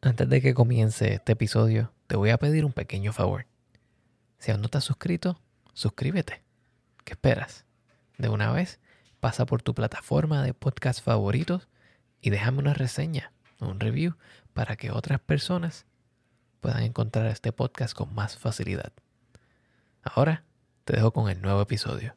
Antes de que comience este episodio, te voy a pedir un pequeño favor. Si aún no te has suscrito, suscríbete. ¿Qué esperas? De una vez, pasa por tu plataforma de podcast favoritos y déjame una reseña un review para que otras personas puedan encontrar este podcast con más facilidad. Ahora te dejo con el nuevo episodio.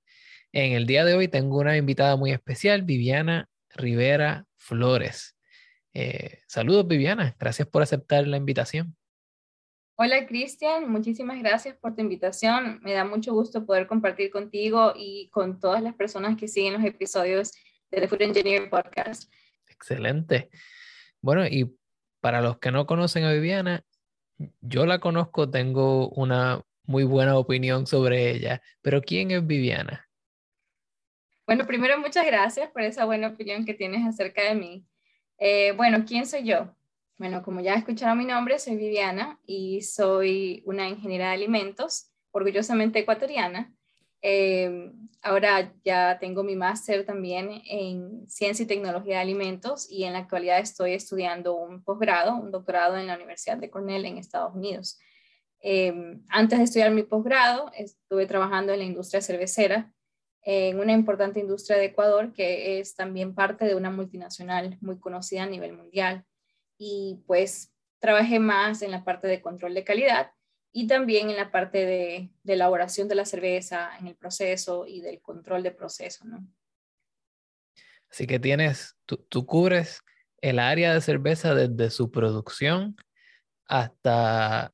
En el día de hoy tengo una invitada muy especial, Viviana Rivera Flores. Eh, saludos, Viviana. Gracias por aceptar la invitación. Hola, Cristian. Muchísimas gracias por tu invitación. Me da mucho gusto poder compartir contigo y con todas las personas que siguen los episodios de The Food Engineer Podcast. Excelente. Bueno, y para los que no conocen a Viviana, yo la conozco, tengo una muy buena opinión sobre ella, pero ¿quién es Viviana? Bueno, primero muchas gracias por esa buena opinión que tienes acerca de mí. Eh, bueno, ¿quién soy yo? Bueno, como ya escucharon mi nombre, soy Viviana y soy una ingeniera de alimentos, orgullosamente ecuatoriana. Eh, ahora ya tengo mi máster también en ciencia y tecnología de alimentos y en la actualidad estoy estudiando un posgrado, un doctorado en la Universidad de Cornell en Estados Unidos. Eh, antes de estudiar mi posgrado, estuve trabajando en la industria cervecera en una importante industria de Ecuador que es también parte de una multinacional muy conocida a nivel mundial. Y pues trabajé más en la parte de control de calidad y también en la parte de, elaboración de la cerveza, en el proceso y del control de proceso, ¿no? Así que tienes, tú, cubres el área de cerveza desde su producción hasta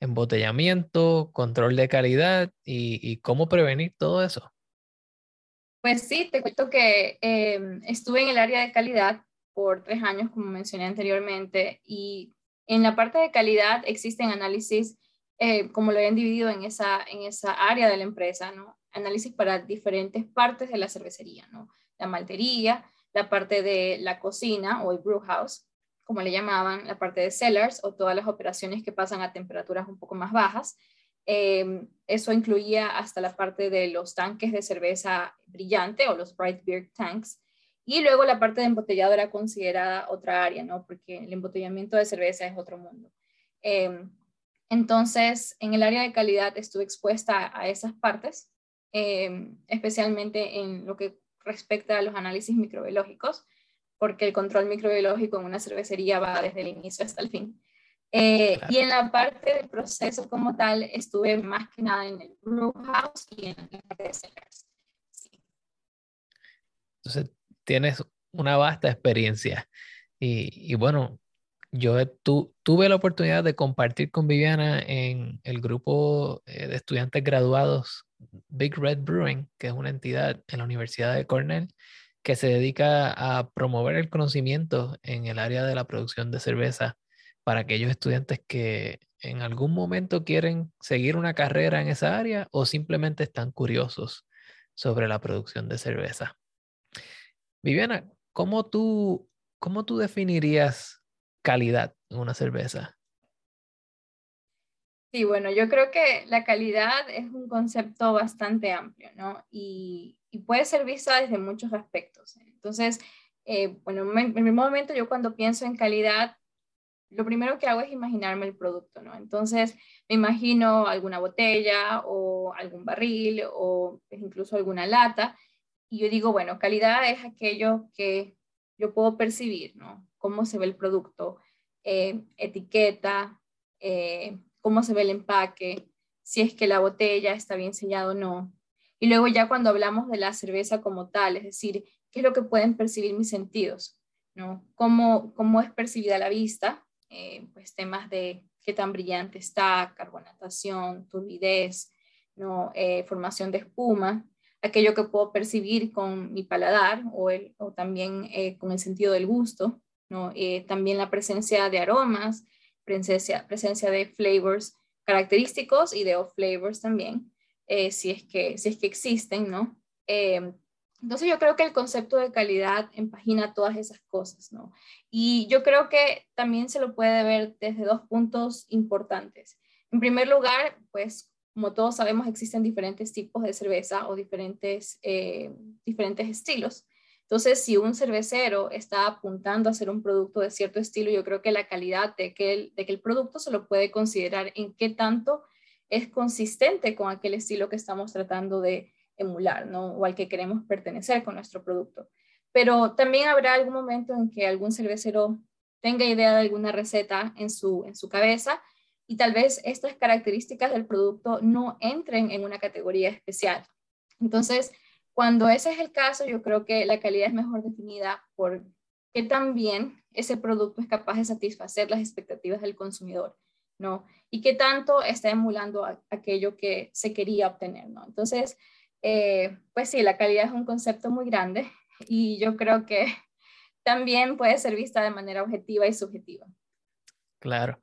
embotellamiento, control de calidad y cómo prevenir todo eso. Pues sí, te cuento que em, estuve en el área de calidad por tres años, como mencioné anteriormente, y en la parte de calidad existen análisis, eh, como lo habían dividido en esa, en esa área de la empresa, ¿no? Análisis para diferentes partes de la cervecería, ¿no? La maltería, la parte de la cocina o el brew house, como le llamaban, la parte de cellars o todas las operaciones que pasan a temperaturas un poco más bajas, Em, eso incluía hasta la parte de los tanques de cerveza brillante o los bright beer tanks. Y luego la parte de embotellado era considerada otra área, ¿no? Porque el embotellamiento de cerveza es otro mundo. Em, entonces, en el área de calidad estuve expuesta a esas partes, em, especialmente en lo que respecta a los análisis microbiológicos, porque el control microbiológico en una cervecería va desde el inicio hasta el fin. Eh, y en la parte del proceso como tal, estuve más que nada en el brew house y en la parte de sellers. Entonces, tienes una vasta experiencia. Y, y bueno, yo tu, tuve la oportunidad de compartir con Viviana en el grupo eh, de estudiantes graduados Big Red Brewing, que es una entidad en la Universidad de Cornell que se dedica a promover el conocimiento en el área de la producción de cerveza para aquellos estudiantes que en algún momento quieren seguir una carrera en esa área o simplemente están curiosos sobre la producción de cerveza. Viviana, ¿cómo tú, cómo tú definirías calidad en una cerveza? Sí, bueno, yo creo que la calidad es un concepto bastante amplio, ¿no? Y, puede ser vista desde muchos aspectos. Entonces, eh, bueno, en mi momento yo cuando pienso en calidad lo primero que hago es imaginarme el producto, ¿no? Entonces, me imagino alguna botella o algún barril o incluso alguna lata y yo digo, bueno, calidad es aquello que yo puedo percibir, ¿no? Cómo se ve el producto, eh, etiqueta, eh, cómo se ve el empaque, si es que la botella está bien sellada o no. Y luego ya cuando hablamos de la cerveza como tal, es decir, qué es lo que pueden percibir mis sentidos, ¿no? Cómo, cómo es percibida la vista, eh, pues temas de qué tan brillante está, carbonatación, turbidez, ¿no? Eh, formación de espuma, aquello que puedo percibir con mi paladar o, el, o también eh, con el sentido del gusto, ¿no? Eh, también la presencia de aromas, presencia, presencia de flavors característicos y de off flavors también, si, es que, si es que existen, ¿no? Entonces yo creo que el concepto de calidad empagina todas esas cosas, ¿no? Y yo creo que también se lo puede ver desde dos puntos importantes. En primer lugar, pues como todos sabemos, existen diferentes tipos de cerveza o diferentes, eh, diferentes estilos. Entonces, si un cervecero está apuntando a hacer un producto de cierto estilo, yo creo que la calidad de que el, de que el producto se lo puede considerar en qué tanto es consistente con aquel estilo que estamos tratando de, emular, ¿no? O al que queremos pertenecer con nuestro producto. Pero también habrá algún momento en que algún cervecero tenga idea de alguna receta en su, en su cabeza y tal vez estas características del producto no entren en una categoría especial. Entonces, cuando ese es el caso, yo creo que la calidad es mejor definida por qué tan bien ese producto es capaz de satisfacer las expectativas del consumidor, ¿no? Y qué tanto está emulando aquello que se quería obtener, ¿no? Entonces, eh, pues sí, la calidad es un concepto muy grande y yo creo que también puede ser vista de manera objetiva y subjetiva. Claro,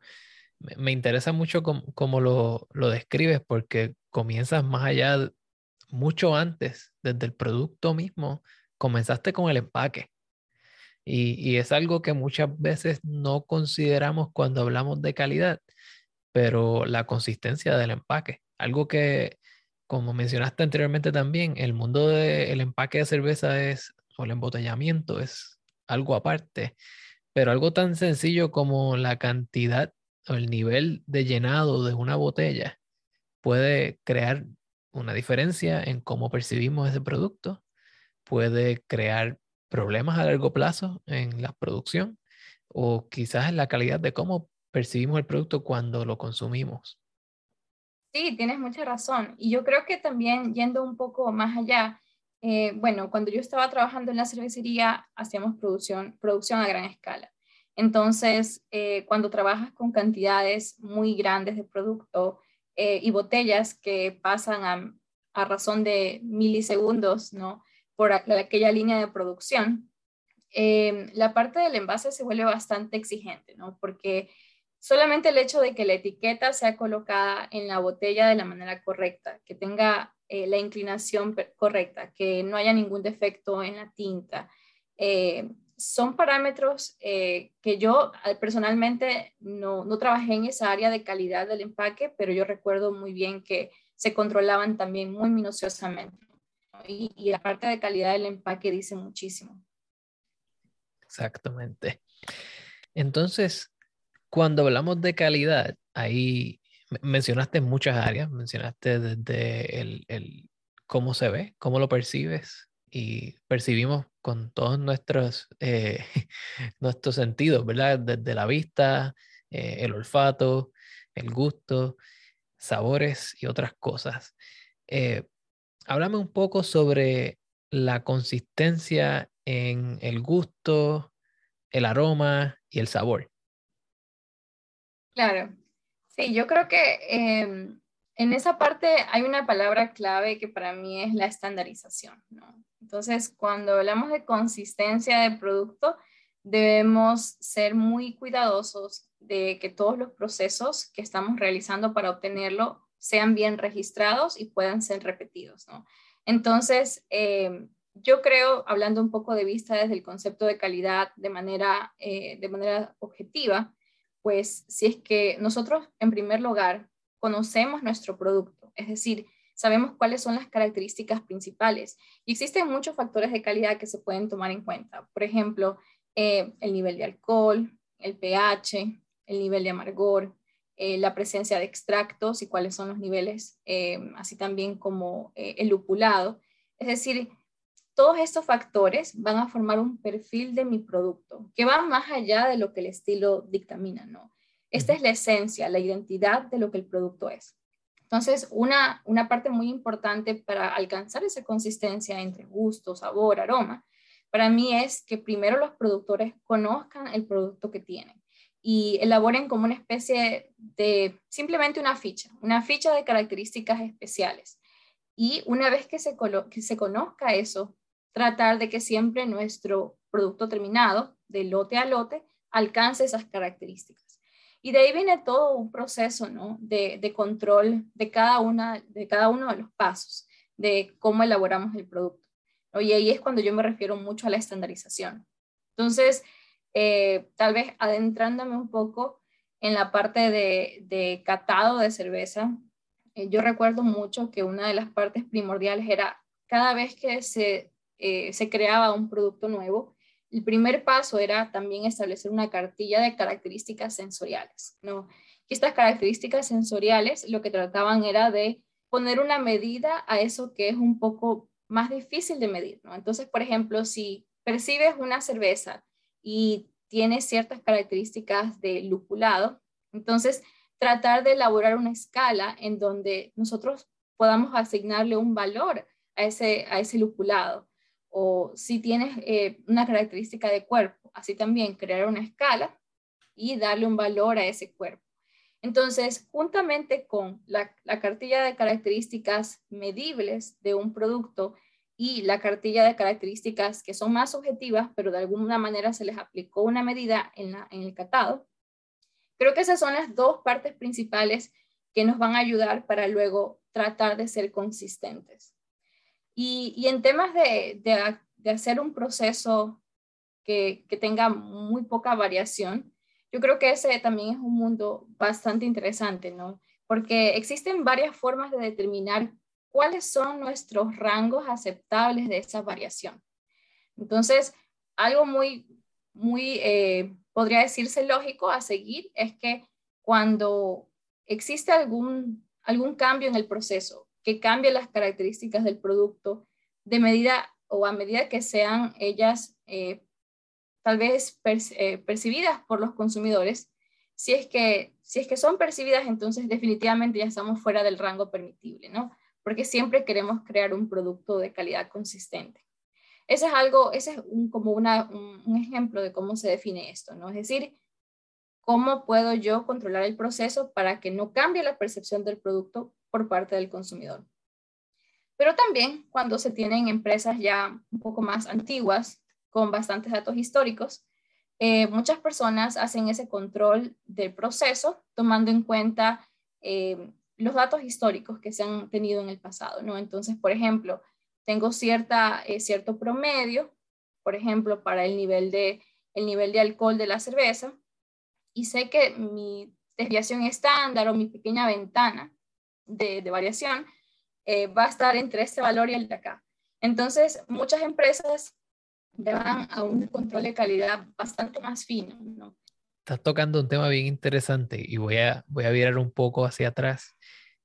me interesa mucho cómo, lo, describes porque comienzas más allá, mucho antes, desde el producto mismo, comenzaste con el empaque. Y es algo que muchas veces no consideramos cuando hablamos de calidad, pero la consistencia del empaque, algo que como mencionaste anteriormente también, el mundo del empaque de cerveza es, o el embotellamiento es algo aparte, pero algo tan sencillo como la cantidad o el nivel de llenado de una botella puede crear una diferencia en cómo percibimos ese producto, puede crear problemas a largo plazo en la producción o quizás en la calidad de cómo percibimos el producto cuando lo consumimos. Sí, tienes mucha razón. Y yo creo que también yendo un poco más allá, eh, bueno, cuando yo estaba trabajando en la cervecería, hacíamos producción, producción a gran escala. Entonces, eh, cuando trabajas con cantidades muy grandes de producto eh, y botellas que pasan a, a, razón de milisegundos, ¿no? Por aquella línea de producción, la parte del envase se vuelve bastante exigente, ¿no? Porque solamente el hecho de que la etiqueta sea colocada en la botella de la manera correcta, que tenga eh, la inclinación correcta, que no haya ningún defecto en la tinta, eh, son parámetros eh, que yo personalmente no, no, trabajé en esa área de calidad del empaque, pero yo recuerdo muy bien que se controlaban también muy minuciosamente. Y, y la parte de calidad del empaque dice muchísimo. Exactamente. Entonces, cuando hablamos de calidad, ahí mencionaste muchas áreas, mencionaste desde el, cómo se ve, cómo lo percibes y percibimos con todos nuestros, eh, nuestros sentidos, ¿verdad? Desde la vista, eh, el olfato, el gusto, sabores y otras cosas. Eh, háblame un poco sobre la consistencia en el gusto, el aroma y el sabor. Claro, sí, yo creo que em, en esa parte hay una palabra clave que para mí es la estandarización. Entonces, cuando hablamos de consistencia de producto, debemos ser muy cuidadosos de que todos los procesos que estamos realizando para obtenerlo sean bien registrados y puedan ser repetidos. Entonces, em, yo creo, hablando un poco de vista desde el concepto de calidad de manera, eh, de manera objetiva, pues si es que nosotros en primer lugar conocemos nuestro producto, es decir, sabemos cuáles son las características principales y existen muchos factores de calidad que se pueden tomar en cuenta. Por ejemplo, eh, el nivel de alcohol, el pH, el nivel de amargor, eh, la presencia de extractos y cuáles son los niveles, eh, así también como el lupulado. Es decir, todos estos factores van a formar un perfil de mi producto que va más allá de lo que el estilo dictamina, ¿no? Esta es la esencia, la identidad de lo que el producto es. Entonces, una, una parte muy importante para alcanzar esa consistencia entre gusto, sabor, aroma, para mí es que primero los productores conozcan el producto que tienen, y elaboren como una especie de simplemente una ficha, una ficha de características especiales. Y una vez que se, que se conozca eso, tratar de que siempre nuestro producto terminado, de lote a lote, alcance esas características. Y de ahí viene todo un proceso ¿no? de, de, control de cada, una, de cada uno de los pasos, de cómo elaboramos el producto. Y ahí es cuando yo me refiero mucho a la estandarización. Entonces, eh, tal vez adentrándome un poco en la parte de, de catado de cerveza, eh, yo recuerdo mucho que una de las partes primordiales era cada vez que se, eh, se creaba un producto nuevo, el primer paso era también establecer una cartilla de características sensoriales, ¿no? Y estas características sensoriales lo que trataban era de poner una medida a eso que es un poco más difícil de medir, ¿no? Entonces, por ejemplo, si percibes una cerveza y tiene ciertas características de lupulado, entonces tratar de elaborar una escala en donde nosotros podamos asignarle un valor a ese, a ese lupulado o si tienes eh, una característica de cuerpo, así también crear una escala y darle un valor a ese cuerpo. Entonces, juntamente con la, cartilla de características medibles de un producto y la cartilla de características que son más objetivas, pero de alguna manera se les aplicó una medida en, en el catado, creo que esas son las dos partes principales que nos van a ayudar para luego tratar de ser consistentes. Y, en temas de, hacer un proceso que, tenga muy poca variación, yo creo que ese también es un mundo bastante interesante, ¿no? Porque existen varias formas de determinar cuáles son nuestros rangos aceptables de esa variación. Entonces, algo muy, muy, eh, podría decirse lógico a seguir es que cuando existe algún, algún cambio en el proceso, que cambie las características del producto de medida o a medida que sean ellas eh, tal vez eh, percibidas por los consumidores. Si es, que, si es que son percibidas, entonces definitivamente ya estamos fuera del rango permitible, ¿no? Porque siempre queremos crear un producto de calidad consistente. Ese es algo, ese es un, como una, un, un ejemplo de cómo se define esto, ¿no? Es decir, cómo puedo yo controlar el proceso para que no cambie la percepción del producto por parte del consumidor. Pero también cuando se tienen empresas ya un poco más antiguas, con bastantes datos históricos, eh, muchas personas hacen ese control del proceso tomando en cuenta eh, los datos históricos que se han tenido en el pasado, ¿no? Entonces, por ejemplo, tengo cierta, eh, cierto promedio, por ejemplo, para el nivel, de, el nivel de alcohol de la cerveza, y sé que mi desviación estándar o mi pequeña ventana de, variación eh, va a estar entre este valor y el de acá. Entonces, muchas empresas van a un control de calidad bastante más fino. ¿no? Estás tocando un tema bien interesante y voy a, voy a virar un poco hacia atrás.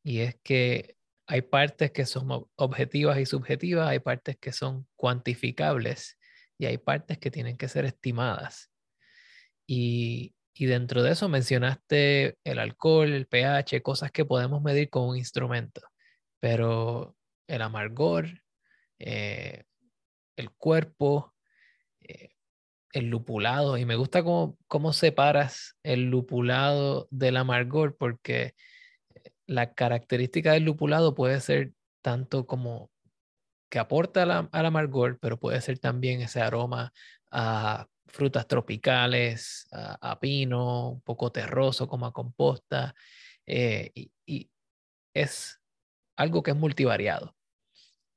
Y es que hay partes que son objetivas y subjetivas, hay partes que son cuantificables y hay partes que tienen que ser estimadas. Y, y dentro de eso mencionaste el alcohol, el pH, cosas que podemos medir con un instrumento, pero el amargor, eh, el cuerpo, eh, el lupulado, y me gusta cómo, cómo separas el lupulado del amargor, porque la característica del lupulado puede ser tanto como que aporta al amargor, pero puede ser también ese aroma a frutas tropicales, a, pino, un poco terroso como a composta, eh, y, es algo que es multivariado.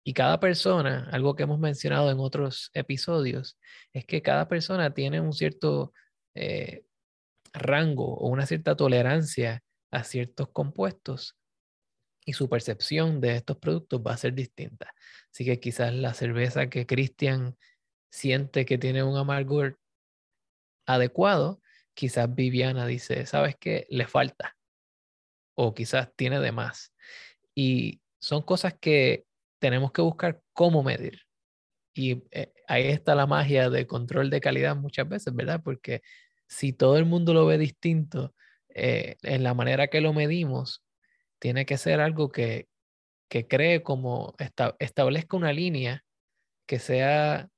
Y cada persona, algo que hemos mencionado en otros episodios, es que cada persona tiene un cierto eh, rango o una cierta tolerancia a ciertos compuestos y su percepción de estos productos va a ser distinta. Así que quizás la cerveza que Cristian siente que tiene un amargor adecuado, quizás Viviana dice, ¿sabes qué? Le falta. O quizás tiene de más. Y son cosas que tenemos que buscar cómo medir. Y eh, ahí está la magia de control de calidad muchas veces, ¿verdad? Porque si todo el mundo lo ve distinto, eh, en la manera que lo medimos, tiene que ser algo que, que cree como establezca una línea que sea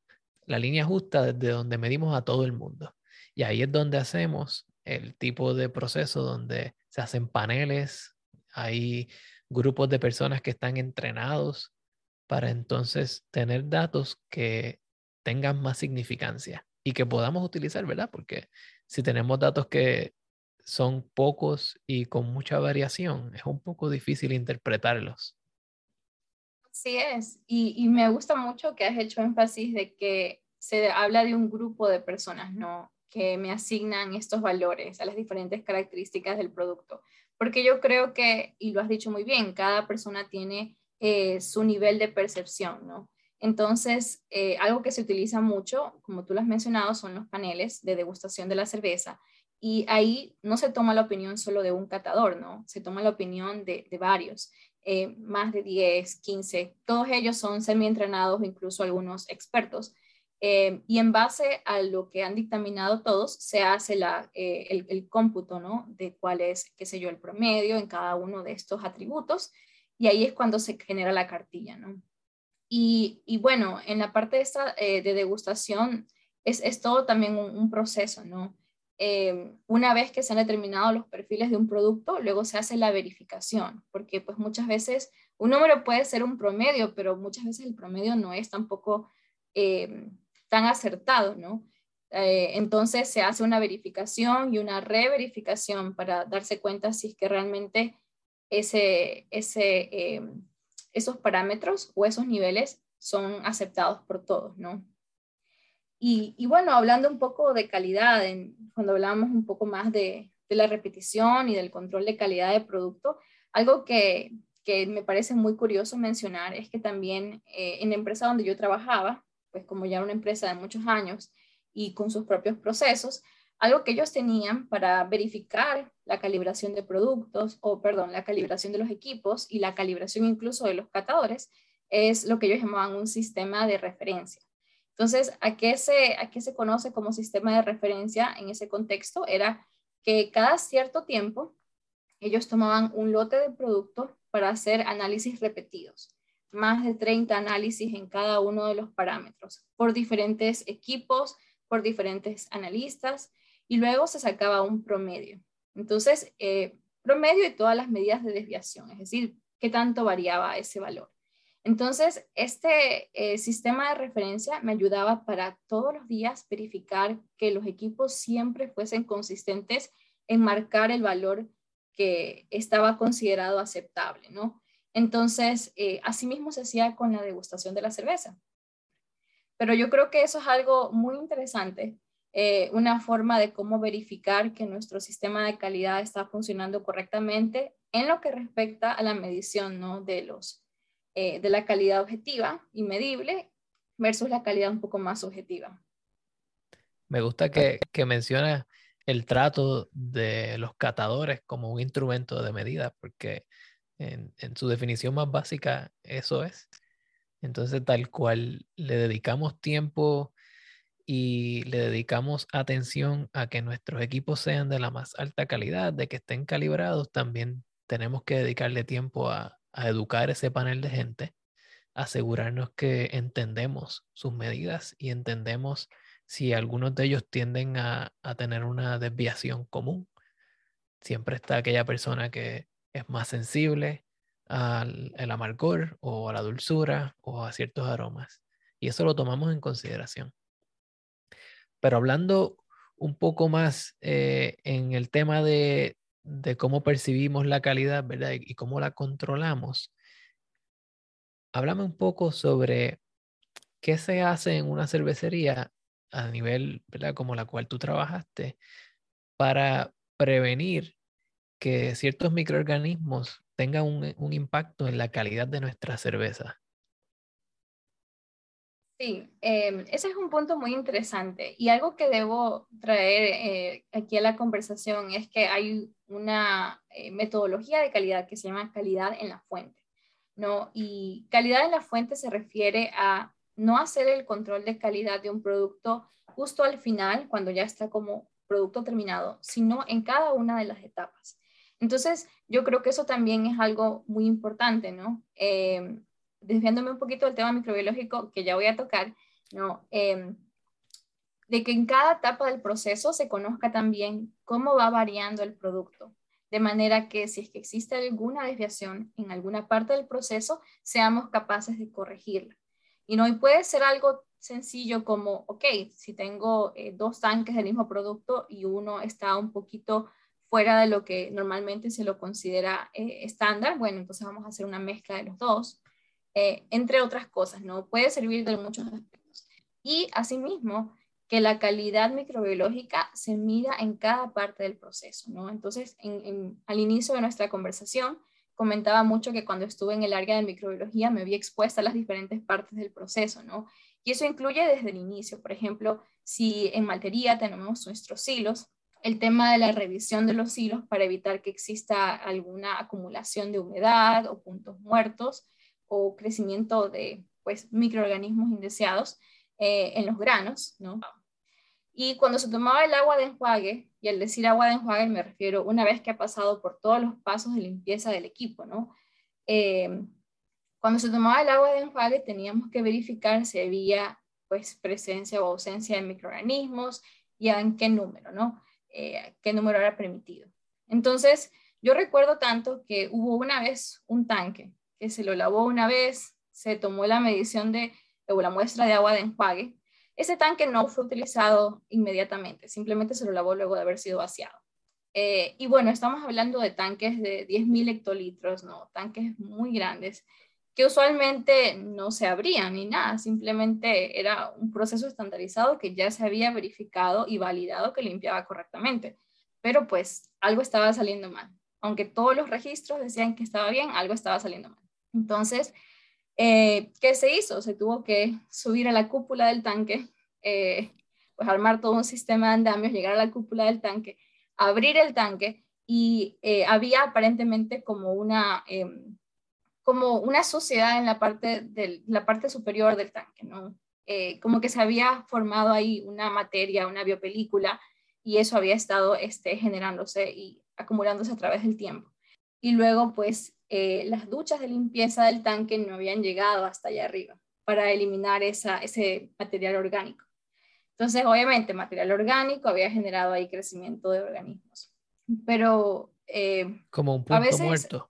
la línea justa desde donde medimos a todo el mundo. Y ahí es donde hacemos el tipo de proceso donde se hacen paneles, hay grupos de personas que están entrenados para entonces tener datos que tengan más significancia y que podamos utilizar, ¿verdad? Porque si tenemos datos que son pocos y con mucha variación, es un poco difícil interpretarlos. Así es, y, y me gusta mucho que has hecho énfasis de que se habla de un grupo de personas, ¿no? Que me asignan estos valores a las diferentes características del producto. Porque yo creo que, y lo has dicho muy bien, cada persona tiene eh, su nivel de percepción, ¿no? Entonces, eh, algo que se utiliza mucho, como tú lo has mencionado, son los paneles de degustación de la cerveza. Y ahí no se toma la opinión solo de un catador, ¿no? Se toma la opinión de, varios, eh, más de 10, 15. Todos ellos son semi-entrenados, incluso algunos expertos. Y en base a lo que han dictaminado todos, se hace la, el, el, cómputo, ¿no? De cuál es, qué sé yo, el promedio en cada uno de estos atributos y ahí es cuando se genera la cartilla, ¿no? Y, y bueno, en la parte esta, eh, de degustación es, es, todo también un, proceso, ¿no? Eh, una vez que se han determinado los perfiles de un producto, luego se hace la verificación, porque pues muchas veces un número puede ser un promedio, pero muchas veces el promedio no es tampoco eh, tan acertado, ¿no? entonces se hace una verificación y una reverificación para darse cuenta si es que realmente ese, ese, em, esos parámetros o esos niveles son aceptados por todos, ¿no? Y, bueno, hablando un poco de calidad, cuando hablamos un poco más de, de, la repetición y del control de calidad de producto, algo que, que me parece muy curioso mencionar es que también eh, en la empresa donde yo trabajaba, pues como ya era una empresa de muchos años y con sus propios procesos, algo que ellos tenían para verificar la calibración de productos, o perdón, la calibración de los equipos y la calibración incluso de los catadores, es lo que ellos llamaban un sistema de referencia. Entonces, ¿a qué se, a qué se conoce como sistema de referencia en ese contexto? Era que cada cierto tiempo ellos tomaban un lote de producto para hacer análisis repetidos, más de 30 análisis en cada uno de los parámetros, por diferentes equipos, por diferentes analistas, y luego se sacaba un promedio. Entonces, eh, promedio y todas las medidas de desviación, es decir, qué tanto variaba ese valor. Entonces, este eh, sistema de referencia me ayudaba para todos los días verificar que los equipos siempre fuesen consistentes en marcar el valor que estaba considerado aceptable, ¿no? Entonces, eh, asimismo se hacía con la degustación de la cerveza. Pero yo creo que eso es algo muy interesante eh, una forma de cómo verificar que nuestro sistema de calidad está funcionando correctamente en lo que respecta a la medición ¿no? de, los, eh, de la calidad objetiva y medible versus la calidad un poco más subjetiva. Me gusta que, que menciona el trato de los catadores como un instrumento de medida, porque en, su definición más básica eso es. Entonces, tal cual le dedicamos tiempo y le dedicamos atención a que nuestros equipos sean de la más alta calidad, de que estén calibrados, también tenemos que dedicarle tiempo a, educar ese panel de gente, asegurarnos que entendemos sus medidas y entendemos si algunos de ellos tienden a, tener una desviación común. Siempre está aquella persona que es más sensible al amargor o a la dulzura o a ciertos aromas. Y eso lo tomamos en consideración. Pero hablando un poco más eh, en el tema de, cómo percibimos la calidad, ¿verdad? Y, cómo la controlamos, háblame un poco sobre qué se hace en una cervecería a nivel, ¿verdad? Como la cual tú trabajaste, para prevenir que ciertos microorganismos tengan un, un impacto en la calidad de nuestra cerveza. Sí, em, ese es un punto muy interesante y algo que debo traer eh, aquí a la conversación es que hay una eh, metodología de calidad que se llama calidad en la fuente, ¿no? Y calidad en la fuente se refiere a no hacer el control de calidad de un producto justo al final, cuando ya está como producto terminado, sino en cada una de las etapas. Entonces, yo creo que eso también es algo muy importante, ¿no? Em, desviándome un poquito del tema microbiológico que ya voy a tocar, ¿no? Em, de que en cada etapa del proceso se conozca también cómo va variando el producto, de manera que si es que existe alguna desviación en alguna parte del proceso, seamos capaces de corregirla. Y no puede ser algo sencillo como, ok, si tengo eh, dos tanques del mismo producto y uno está un poquito fuera de lo que normalmente se lo considera eh, estándar, bueno, entonces vamos a hacer una mezcla de los dos, eh, entre otras cosas, ¿no? Puede servir de muchos aspectos. Y asimismo, que la calidad microbiológica se mida en cada parte del proceso, ¿no? Entonces, al inicio de nuestra conversación, comentaba mucho que cuando estuve en el área de microbiología me vi expuesta a las diferentes partes del proceso, ¿no? Y eso incluye desde el inicio, por ejemplo, si en maltería tenemos nuestros silos, el tema de la revisión de los silos para evitar que exista alguna acumulación de humedad o puntos muertos o crecimiento de pues, microorganismos indeseados eh, en los granos, ¿no? Y cuando se tomaba el agua de enjuague, y al decir agua de enjuague me refiero una vez que ha pasado por todos los pasos de limpieza del equipo, ¿no? Eh, cuando se tomaba el agua de enjuague teníamos que verificar si había pues presencia o ausencia de microorganismos y en qué número, ¿no? Eh, qué número era permitido. Entonces, yo recuerdo tanto que hubo una vez un tanque que se lo lavó una vez, se tomó la medición de, o la muestra de agua de enjuague. Ese tanque no fue utilizado inmediatamente, simplemente se lo lavó luego de haber sido vaciado. Eh, y bueno, estamos hablando de tanques de 10.000 hectolitros, ¿no? Tanques muy grandes que usualmente no se abrían ni nada, simplemente era un proceso estandarizado que ya se había verificado y validado que limpiaba correctamente. Pero pues algo estaba saliendo mal. Aunque todos los registros decían que estaba bien, algo estaba saliendo mal. Entonces, eh, ¿qué se hizo? Se tuvo que subir a la cúpula del tanque, eh, pues armar todo un sistema de andamios, llegar a la cúpula del tanque, abrir el tanque y eh, había aparentemente como una em, como una suciedad en la parte, de la parte superior del tanque, ¿no? Eh, como que se había formado ahí una materia, una biopelícula, y eso había estado este, generándose y acumulándose a través del tiempo. Y luego, pues, eh, las duchas de limpieza del tanque no habían llegado hasta allá arriba para eliminar esa, ese material orgánico. Entonces, obviamente, material orgánico había generado ahí crecimiento de organismos. Pero... Eh, como un punto muerto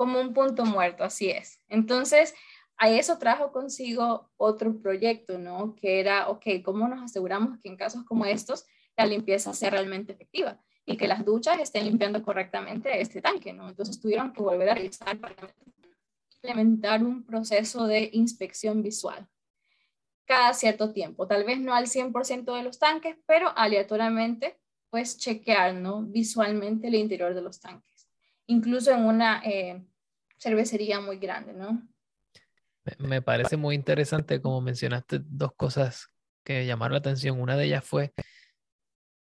como un punto muerto, así es. Entonces, a eso trajo consigo otro proyecto, ¿no? Que era, ok, ¿cómo nos aseguramos que en casos como estos la limpieza sea realmente efectiva y que las duchas estén limpiando correctamente este tanque, ¿no? Entonces tuvieron que volver a realizar para implementar un proceso de inspección visual cada cierto tiempo, tal vez no al 100% de los tanques, pero aleatoriamente, pues chequear, ¿no? Visualmente el interior de los tanques. Incluso en una eh, cervecería muy grande, ¿no? Me parece muy interesante como mencionaste dos cosas que llamaron la atención. Una de ellas fue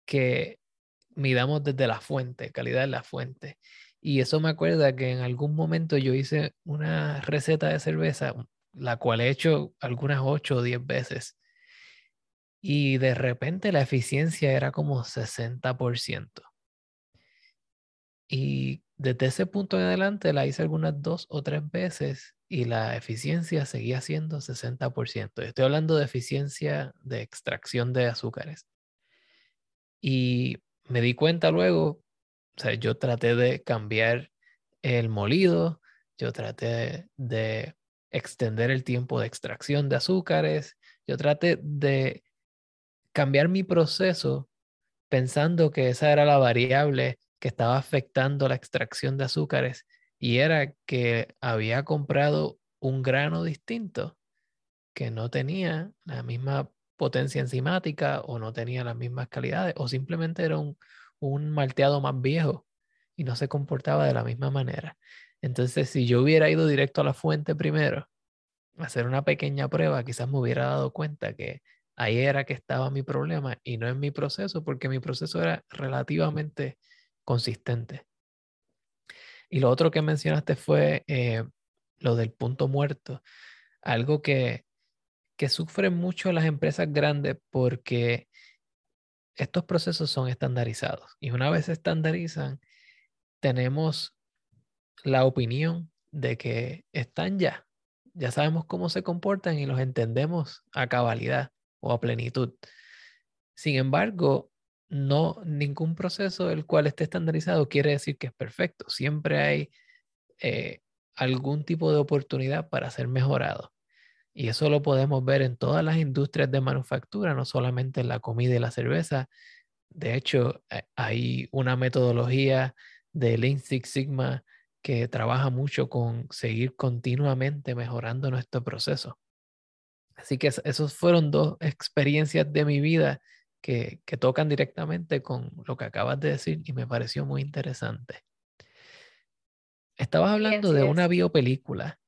que midamos desde la fuente, calidad de la fuente. Y eso me acuerda que en algún momento yo hice una receta de cerveza, la cual he hecho algunas ocho o diez veces. Y de repente la eficiencia era como 60%. Y desde ese punto en adelante la hice algunas dos o tres veces y la eficiencia seguía siendo 60%. Estoy hablando de eficiencia de extracción de azúcares. Y me di cuenta luego, o sea, yo traté de cambiar el molido, yo traté de extender el tiempo de extracción de azúcares, yo traté de cambiar mi proceso pensando que esa era la variable que estaba afectando la extracción de azúcares y era que había comprado un grano distinto que no tenía la misma potencia enzimática o no tenía las mismas calidades o simplemente era un, un malteado más viejo y no se comportaba de la misma manera. Entonces, si yo hubiera ido directo a la fuente primero, hacer una pequeña prueba, quizás me hubiera dado cuenta que ahí era que estaba mi problema y no en mi proceso, porque mi proceso era relativamente consistente. Y lo otro que mencionaste fue eh, lo del punto muerto, algo que, que sufren mucho las empresas grandes porque estos procesos son estandarizados y una vez se estandarizan, tenemos la opinión de que están ya, ya sabemos cómo se comportan y los entendemos a cabalidad o a plenitud. Sin embargo, no ningún proceso el cual esté estandarizado quiere decir que es perfecto. Siempre hay eh, algún tipo de oportunidad para ser mejorado. Y eso lo podemos ver en todas las industrias de manufactura, no solamente en la comida y la cerveza. De hecho, eh, hay una metodología de Lean Six Sigma que trabaja mucho con seguir continuamente mejorando nuestro proceso. Así que esos fueron dos experiencias de mi vida que, tocan directamente con lo que acabas de decir y me pareció muy interesante. Estabas hablando de una biopelícula.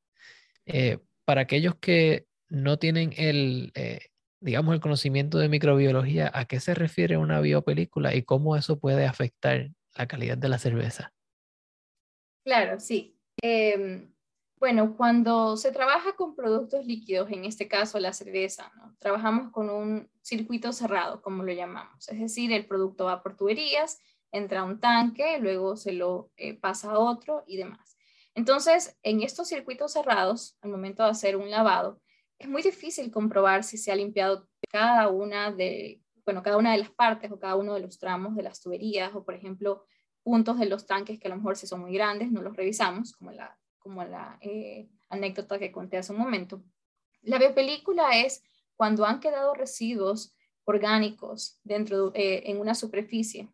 Eh, para aquellos que no tienen el, eh, digamos, el conocimiento de microbiología, ¿a qué se refiere una biopelícula y cómo eso puede afectar la calidad de la cerveza? Claro, sí. Em, bueno, cuando se trabaja con productos líquidos, en este caso la cerveza, trabajamos con un circuito cerrado, como lo llamamos. Es decir, el producto va por tuberías, entra a un tanque, luego se lo eh, pasa a otro y demás. Entonces, en estos circuitos cerrados, al momento de hacer un lavado, es muy difícil comprobar si se ha limpiado cada una de, bueno, cada una de las partes o cada uno de los tramos de las tuberías o, por ejemplo, puntos de los tanques que a lo mejor si son muy grandes no los revisamos, como la, como la eh, anécdota que conté hace un momento. La biopelícula es cuando han quedado residuos orgánicos dentro eh, en una superficie,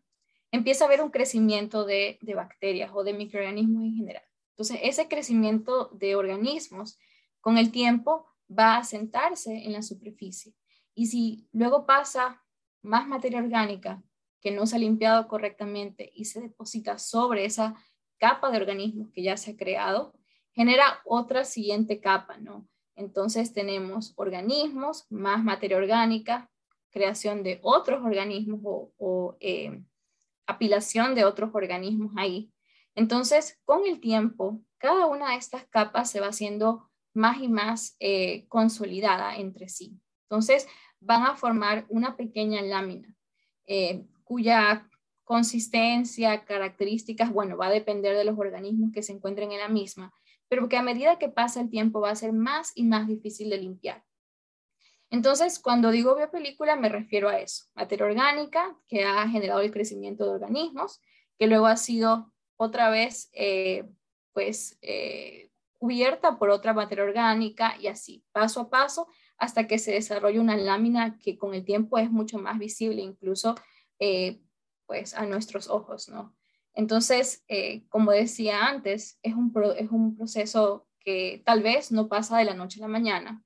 empieza a haber un crecimiento de, de bacterias o de microorganismos en general. Entonces, ese crecimiento de organismos con el tiempo va a sentarse en la superficie. Y si luego pasa más materia orgánica que no se ha limpiado correctamente y se deposita sobre esa capa de organismos que ya se ha creado, genera otra siguiente capa, ¿no? Entonces tenemos organismos, más materia orgánica, creación de otros organismos o, eh, apilación de otros organismos ahí. Entonces, con el tiempo, cada una de estas capas se va haciendo más y más eh, consolidada entre sí. Entonces, van a formar una pequeña lámina. Eh, cuya consistencia, características, bueno, va a depender de los organismos que se encuentren en la misma, pero que a medida que pasa el tiempo va a ser más y más difícil de limpiar. Entonces, cuando digo biopelícula, me refiero a eso, materia orgánica que ha generado el crecimiento de organismos, que luego ha sido otra vez, eh, pues, eh, cubierta por otra materia orgánica y así, paso a paso, hasta que se desarrolla una lámina que con el tiempo es mucho más visible, incluso eh, pues a nuestros ojos, ¿no? Entonces, eh, como decía antes, es un, es un proceso que tal vez no pasa de la noche a la mañana,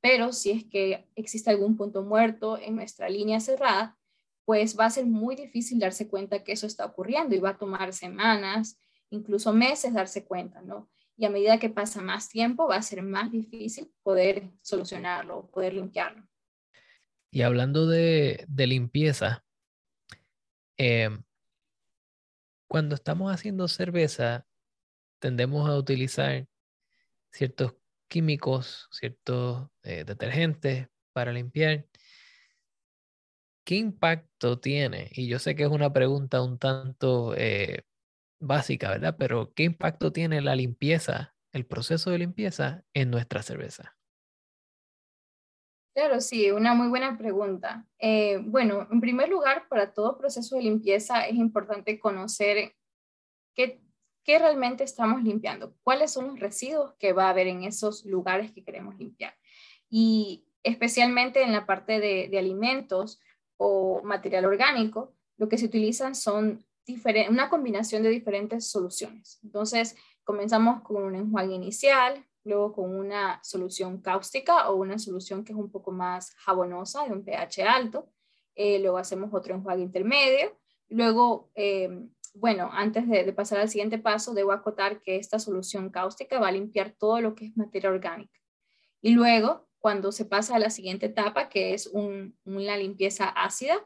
pero si es que existe algún punto muerto en nuestra línea cerrada, pues va a ser muy difícil darse cuenta que eso está ocurriendo y va a tomar semanas, incluso meses darse cuenta, ¿no? Y a medida que pasa más tiempo, va a ser más difícil poder solucionarlo, poder limpiarlo. Y hablando de, de limpieza, Em, cuando estamos haciendo cerveza, tendemos a utilizar ciertos químicos, ciertos eh, detergentes para limpiar. ¿Qué impacto tiene? Y yo sé que es una pregunta un tanto eh, básica, ¿verdad? Pero ¿qué impacto tiene la limpieza, el proceso de limpieza en nuestra cerveza? Claro, sí, una muy buena pregunta. Eh, bueno, en primer lugar, para todo proceso de limpieza es importante conocer qué, realmente estamos limpiando, cuáles son los residuos que va a haber en esos lugares que queremos limpiar. Y especialmente en la parte de, de alimentos o material orgánico, lo que se utilizan son una combinación de diferentes soluciones. Entonces, comenzamos con un enjuague inicial, luego con una solución cáustica o una solución que es un poco más jabonosa, de un pH alto, eh, luego hacemos otro enjuague intermedio, luego, eh, bueno, antes de, pasar al siguiente paso, debo acotar que esta solución cáustica va a limpiar todo lo que es materia orgánica. Y luego, cuando se pasa a la siguiente etapa, que es una limpieza ácida,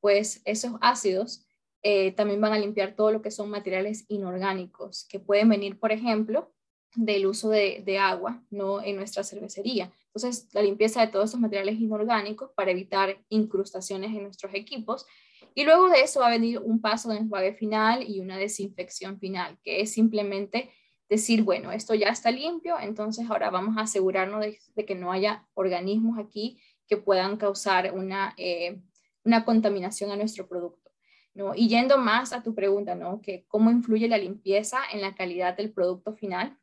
pues esos ácidos eh, también van a limpiar todo lo que son materiales inorgánicos, que pueden venir, por ejemplo, del uso de, agua ¿no? en nuestra cervecería. Entonces, la limpieza de todos estos materiales inorgánicos para evitar incrustaciones en nuestros equipos. Y luego de eso va a venir un paso de enjuague final y una desinfección final, que es simplemente decir, bueno, esto ya está limpio, entonces ahora vamos a asegurarnos de, que no haya organismos aquí que puedan causar una, eh, una contaminación a nuestro producto. ¿no? Y yendo más a tu pregunta, ¿no? Que cómo influye la limpieza en la calidad del producto final,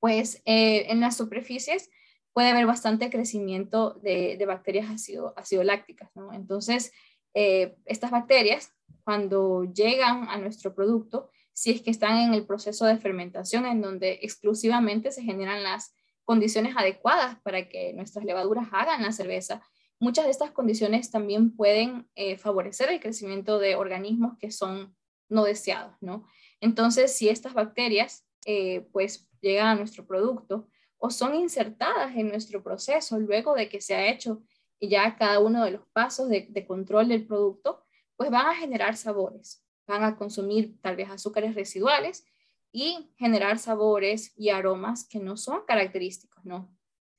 pues eh, en las superficies puede haber bastante crecimiento de, bacterias ácido, ácido lácticas, ¿no? Entonces, eh, estas bacterias, cuando llegan a nuestro producto, si es que están en el proceso de fermentación, en donde exclusivamente se generan las condiciones adecuadas para que nuestras levaduras hagan la cerveza, muchas de estas condiciones también pueden eh, favorecer el crecimiento de organismos que son no deseados, ¿no? Entonces, si estas bacterias eh, pues llegan a nuestro producto o son insertadas en nuestro proceso luego de que se ha hecho ya cada uno de los pasos de, control del producto, pues van a generar sabores, van a consumir tal vez azúcares residuales y generar sabores y aromas que no son característicos, ¿no?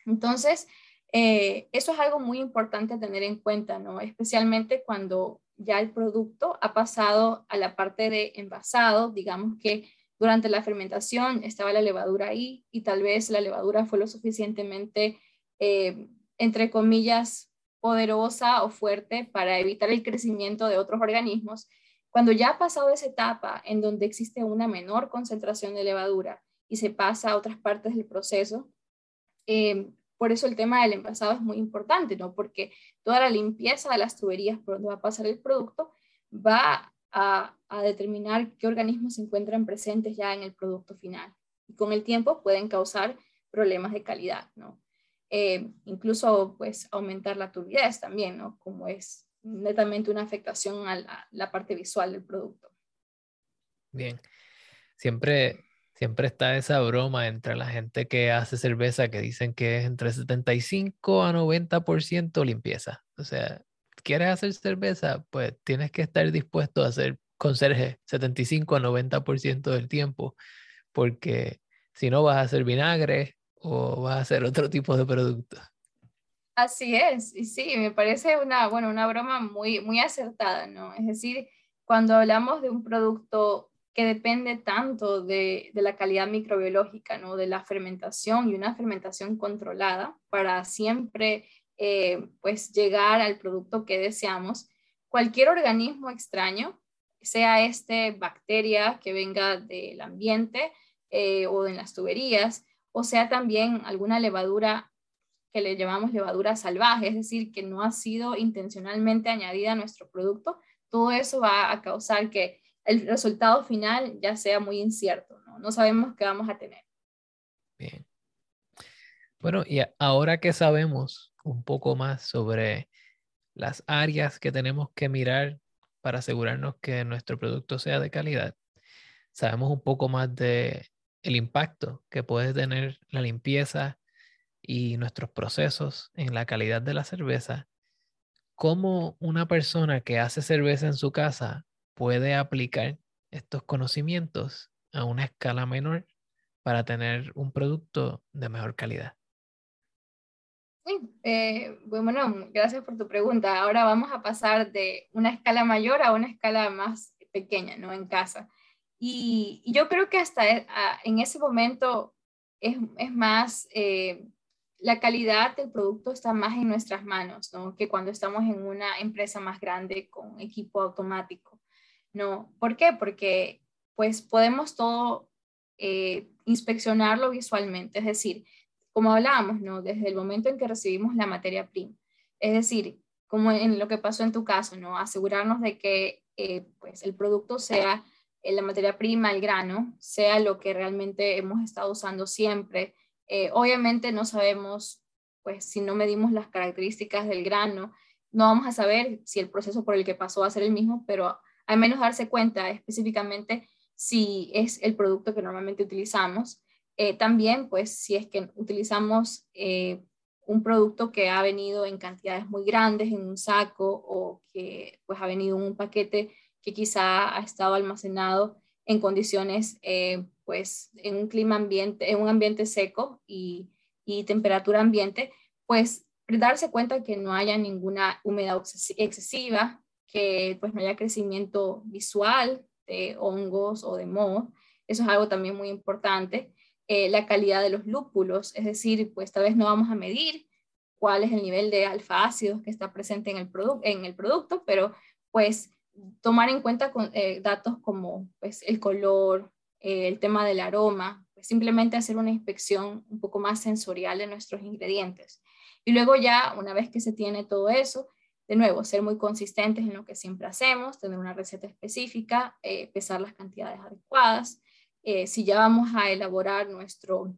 Entonces, eh, eso es algo muy importante tener en cuenta, ¿no? Especialmente cuando ya el producto ha pasado a la parte de envasado, digamos que durante la fermentación estaba la levadura ahí y tal vez la levadura fue lo suficientemente, eh, entre comillas, poderosa o fuerte para evitar el crecimiento de otros organismos. Cuando ya ha pasado esa etapa en donde existe una menor concentración de levadura y se pasa a otras partes del proceso, eh, por eso el tema del envasado es muy importante, ¿no? Porque toda la limpieza de las tuberías por donde va a pasar el producto va a, determinar qué organismos se encuentran presentes ya en el producto final. Y con el tiempo pueden causar problemas de calidad, ¿no? Eh, incluso, pues, aumentar la turbidez también, ¿no? Como es netamente una afectación a la parte visual del producto. Bien. Siempre Siempre está esa broma entre la gente que hace cerveza que dicen que es entre 75 a 90% limpieza. O sea, quieres hacer cerveza, pues tienes que estar dispuesto a hacer conserje 75 a 90% del tiempo, porque si no vas a hacer vinagre o vas a hacer otro tipo de producto. Así es, y sí, me parece una, bueno, una broma muy, muy acertada, ¿no? Es decir, cuando hablamos de un producto que depende tanto de, la calidad microbiológica, ¿no? de la fermentación y una fermentación controlada para siempre eh, pues llegar al producto que deseamos. Cualquier organismo extraño, sea este bacteria que venga del ambiente eh, o en las tuberías, o sea también alguna levadura que le llamamos levadura salvaje, es decir, que no ha sido intencionalmente añadida a nuestro producto, todo eso va a causar que el resultado final ya sea muy incierto, ¿no? No sabemos qué vamos a tener. Bien. Bueno, y ahora que sabemos un poco más sobre las áreas que tenemos que mirar para asegurarnos que nuestro producto sea de calidad, sabemos un poco más de el impacto que puede tener la limpieza y nuestros procesos en la calidad de la cerveza, cómo una persona que hace cerveza en su casa puede aplicar estos conocimientos a una escala menor para tener un producto de mejor calidad? Eh, bueno, gracias por tu pregunta. Ahora vamos a pasar de una escala mayor a una escala más pequeña, ¿no? En casa. Y, yo creo que hasta e, en ese momento es, más, eh, la calidad del producto está más en nuestras manos, ¿no? Que cuando estamos en una empresa más grande con equipo automático. No, ¿por qué? Porque pues podemos todo eh, inspeccionarlo visualmente, es decir, como hablábamos, ¿no? Desde el momento en que recibimos la materia prima. Es decir, como en lo que pasó en tu caso, ¿no? Asegurarnos de que eh, pues el producto sea eh, la materia prima, el grano, sea lo que realmente hemos estado usando siempre. obviamente no sabemos, pues si no medimos las características del grano, no vamos a saber si el proceso por el que pasó va a ser el mismo, pero al menos darse cuenta específicamente si es el producto que normalmente utilizamos. Eh, también, pues, si es que utilizamos eh, un producto que ha venido en cantidades muy grandes en un saco o que pues ha venido en un paquete que quizá ha estado almacenado en condiciones, eh, pues, en un clima ambiente, en un ambiente seco y, y temperatura ambiente, pues darse cuenta que no haya ninguna humedad excesiva, que pues no haya crecimiento visual de hongos o de mohos. Eso es algo también muy importante. Eh, la calidad de los lúpulos, es decir, pues tal vez no vamos a medir cuál es el nivel de alfa ácidos que está presente en el, en el producto, pero pues tomar en cuenta con, eh, datos como pues, el color, eh, el tema del aroma, pues, simplemente hacer una inspección un poco más sensorial de nuestros ingredientes. Y luego ya, una vez que se tiene todo eso, de nuevo, ser muy consistentes en lo que siempre hacemos, tener una receta específica, eh, pesar las cantidades adecuadas. Si ya vamos a elaborar nuestro,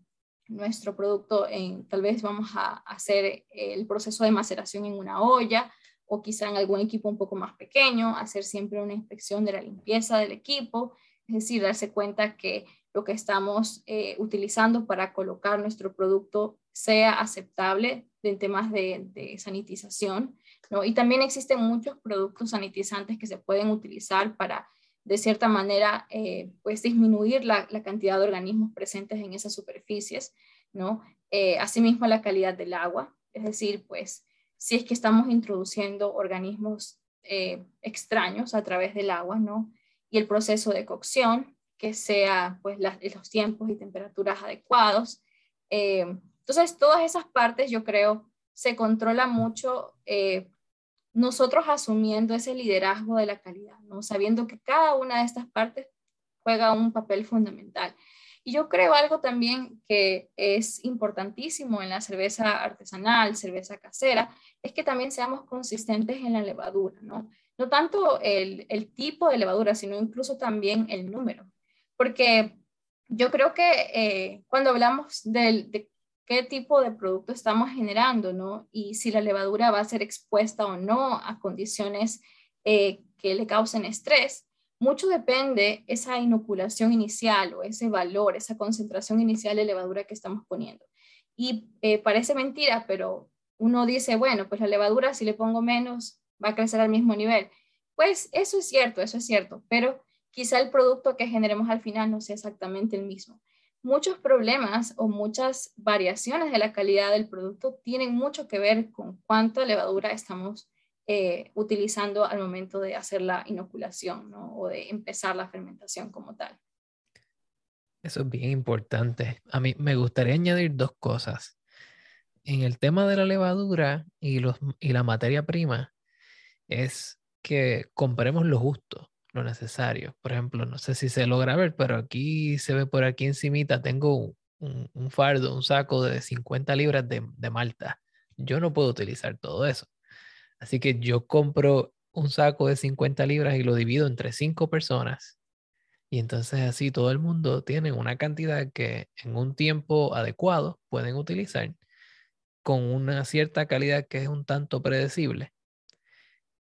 nuestro producto, en, tal vez vamos a hacer el proceso de maceración en una olla o quizá en algún equipo un poco más pequeño, hacer siempre una inspección de la limpieza del equipo, es decir, darse cuenta que lo que estamos eh, utilizando para colocar nuestro producto sea aceptable en temas de, sanitización. ¿no? Y también existen muchos productos sanitizantes que se pueden utilizar para, de cierta manera, eh, pues disminuir la, cantidad de organismos presentes en esas superficies. ¿no? Eh, asimismo, la calidad del agua, es decir, pues si es que estamos introduciendo organismos eh, extraños a través del agua, ¿no? Y el proceso de cocción, que sea pues los tiempos y temperaturas adecuados. Eh, entonces, todas esas partes yo creo se controla mucho nosotros asumiendo ese liderazgo de la calidad, ¿no? Sabiendo que cada una de estas partes juega un papel fundamental. Y yo creo algo también que es importantísimo en la cerveza artesanal, cerveza casera, es que también seamos consistentes en la levadura, ¿no? No tanto el, tipo de levadura, sino incluso también el número. Porque yo creo que eh, cuando hablamos de qué tipo de producto estamos generando, ¿no? Y si la levadura va a ser expuesta o no a condiciones eh, que le causen estrés, mucho depende esa inoculación inicial o ese valor, esa concentración inicial de levadura que estamos poniendo. Y eh, parece mentira, pero uno dice, bueno, pues la levadura si le pongo menos va a crecer al mismo nivel. Pues eso es cierto, eso es cierto, pero quizá el producto que generemos al final no sea exactamente el mismo. Muchos problemas o muchas variaciones de la calidad del producto tienen mucho que ver con cuánta levadura estamos eh, utilizando al momento de hacer la inoculación o de empezar la fermentación como tal. Eso es bien importante. A mí me gustaría añadir dos cosas. En el tema de la levadura y, los, y la materia prima, es que compremos lo justo, lo necesario. Por ejemplo, no sé si se logra ver, pero aquí se ve por aquí encimita, tengo un, fardo, un saco de 50 libras de, de malta. Yo no puedo utilizar todo eso. Así que yo compro un saco de 50 libras y lo divido entre cinco personas. Y entonces así todo el mundo tiene una cantidad que en un tiempo adecuado pueden utilizar con una cierta calidad que es un tanto predecible.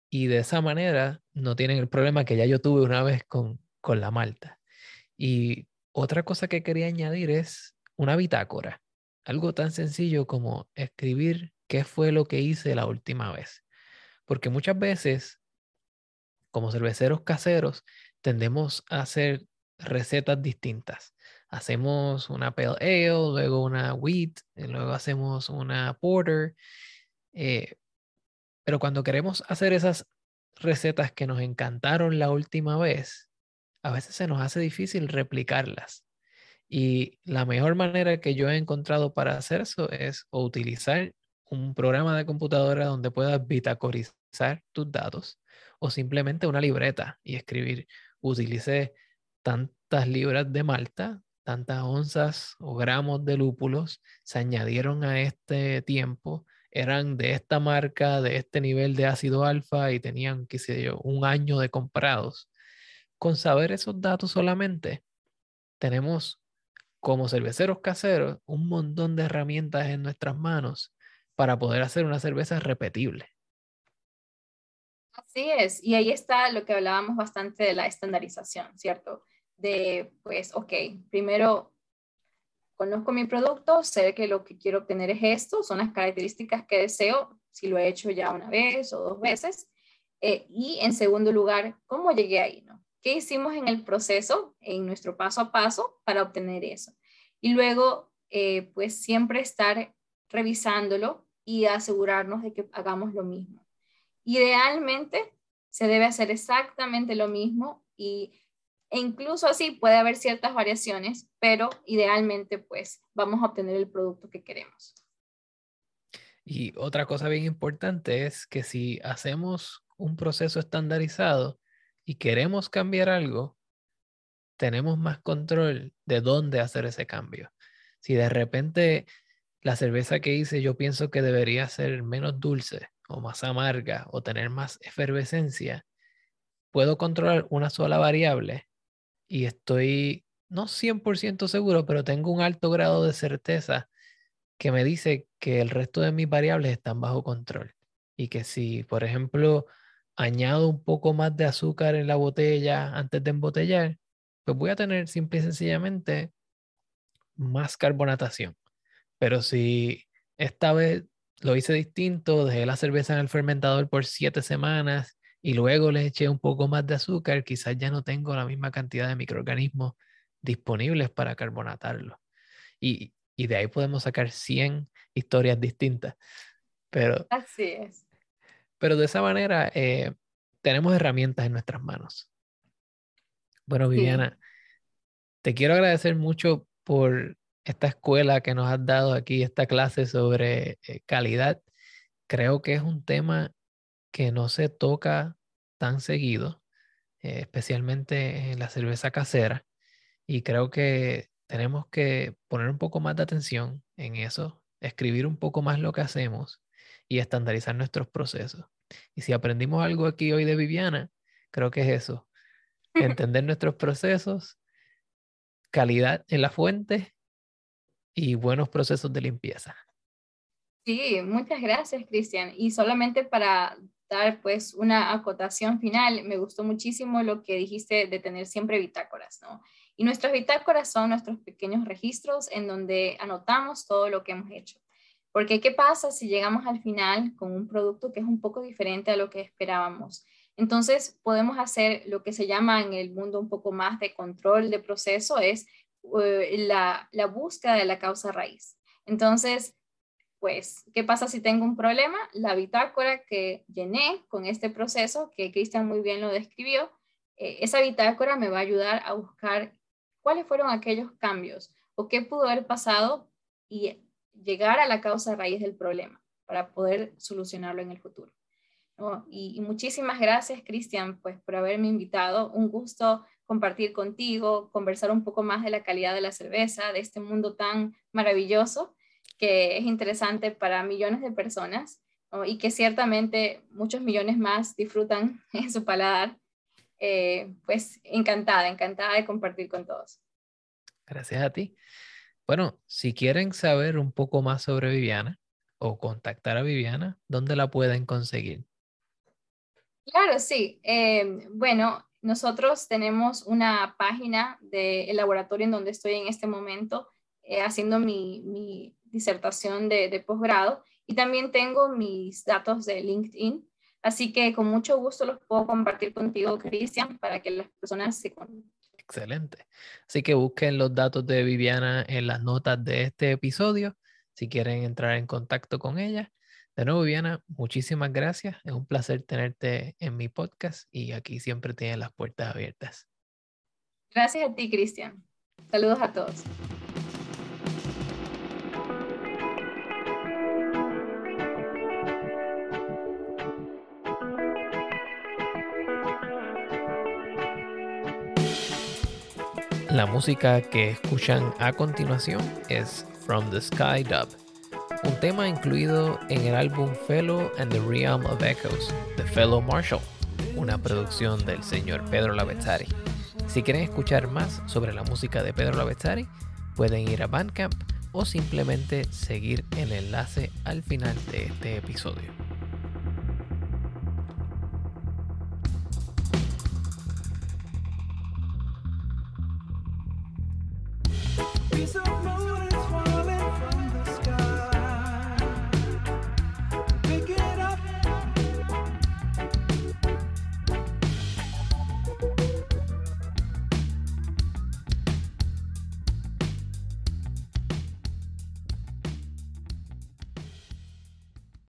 Y de esa manera no tienen el problema que ya yo tuve una vez con, con la malta. Y otra cosa que quería añadir es una bitácora. Algo tan sencillo como escribir qué fue lo que hice la última vez. Porque muchas veces, como cerveceros caseros, tendemos a hacer recetas distintas. Hacemos una pale ale, luego una wheat, luego hacemos una porter. Eh, pero cuando queremos hacer esas recetas que nos encantaron la última vez, a veces se nos hace difícil replicarlas. Y la mejor manera que yo he encontrado para hacer eso es utilizar un programa de computadora donde puedas bitacorizar tus datos o simplemente una libreta y escribir, utilicé tantas libras de malta, tantas onzas o gramos de lúpulos, se añadieron a este tiempo, eran de esta marca, de este nivel de ácido alfa y tenían, qué sé yo, un año de comprados. Con saber esos datos solamente, tenemos como cerveceros caseros un montón de herramientas en nuestras manos para poder hacer una cerveza repetible. Así es, y ahí está lo que hablábamos bastante de la estandarización, ¿cierto? De, pues, ok, primero conozco mi producto, sé que lo que quiero obtener es esto, son las características que deseo, si lo he hecho ya una vez o dos veces. Eh, y en segundo lugar, ¿cómo llegué ahí? No? ¿Qué hicimos en el proceso, en nuestro paso a paso para obtener eso? Y luego, eh, pues siempre estar revisándolo y asegurarnos de que hagamos lo mismo. Idealmente se debe hacer exactamente lo mismo y, e incluso así puede haber ciertas variaciones, pero idealmente pues vamos a obtener el producto que queremos. Y otra cosa bien importante es que si hacemos un proceso estandarizado y queremos cambiar algo, tenemos más control de dónde hacer ese cambio. Si de repente la cerveza que hice yo pienso que debería ser menos dulce o más amarga o tener más efervescencia, puedo controlar una sola variable y estoy no 100% seguro, pero tengo un alto grado de certeza que me dice que el resto de mis variables están bajo control y que si, por ejemplo, añado un poco más de azúcar en la botella antes de embotellar, pues voy a tener simple y sencillamente más carbonatación. Pero si esta vez lo hice distinto, dejé la cerveza en el fermentador por siete semanas y luego le eché un poco más de azúcar, quizás ya no tengo la misma cantidad de microorganismos disponibles para carbonatarlo. Y, y de ahí podemos sacar 100 historias distintas. Pero, Así es. Pero de esa manera eh, tenemos herramientas en nuestras manos. Bueno, Viviana, te quiero agradecer mucho por esta escuela que nos has dado aquí, esta clase sobre eh, calidad. Creo que es un tema que no se toca tan seguido, eh, especialmente en la cerveza casera. Y creo que tenemos que poner un poco más de atención en eso, escribir un poco más lo que hacemos y estandarizar nuestros procesos. Y si aprendimos algo aquí hoy de Viviana, creo que es eso, entender nuestros procesos, calidad en la fuente y buenos procesos de limpieza. Sí, muchas gracias, Cristian. Y solamente para dar pues una acotación final, me gustó muchísimo lo que dijiste de tener siempre bitácoras, ¿no? Y nuestras bitácoras son nuestros pequeños registros en donde anotamos todo lo que hemos hecho. Porque ¿qué pasa si llegamos al final con un producto que es un poco diferente a lo que esperábamos? Entonces podemos hacer lo que se llama en el mundo un poco más de control de proceso, es eh, la, la búsqueda de la causa raíz. Entonces, pues, ¿qué pasa si tengo un problema? La bitácora que llené con este proceso, que Cristian muy bien lo describió, eh, esa bitácora me va a ayudar a buscar cuáles fueron aquellos cambios o qué pudo haber pasado y llegar a la causa raíz del problema para poder solucionarlo en el futuro. Y, muchísimas gracias, Cristian, pues por haberme invitado. Un gusto compartir contigo, conversar un poco más de la calidad de la cerveza, de este mundo tan maravilloso que es interesante para millones de personas y que ciertamente muchos millones más disfrutan en su paladar eh, pues encantada, encantada de compartir con todos. Gracias a ti. Bueno, si quieren saber un poco más sobre Viviana o contactar a Viviana, ¿dónde la pueden conseguir? Claro, sí. Eh, bueno, nosotros tenemos una página del laboratorio en donde estoy en este momento eh, haciendo mi, mi, disertación de, de posgrado y también tengo mis datos de LinkedIn Así que con mucho gusto los puedo compartir contigo, Cristian, para que las personas se Excelente. Así que busquen los datos de Viviana en las notas de este episodio si quieren entrar en contacto con ella. De nuevo, Viviana, muchísimas gracias. Es un placer tenerte en mi podcast y aquí siempre tienes las puertas abiertas. Gracias a ti, Cristian. Saludos a todos. La música que escuchan a continuación es From the Sky Dub, un tema incluido en el álbum Fellow and the Realm of Echoes de Fellow Marshall, una producción del señor Pedro Lavezzari. Si quieren escuchar más sobre la música de Pedro Lavezzari, pueden ir a Bandcamp o simplemente seguir el enlace al final de este episodio. peace of mind.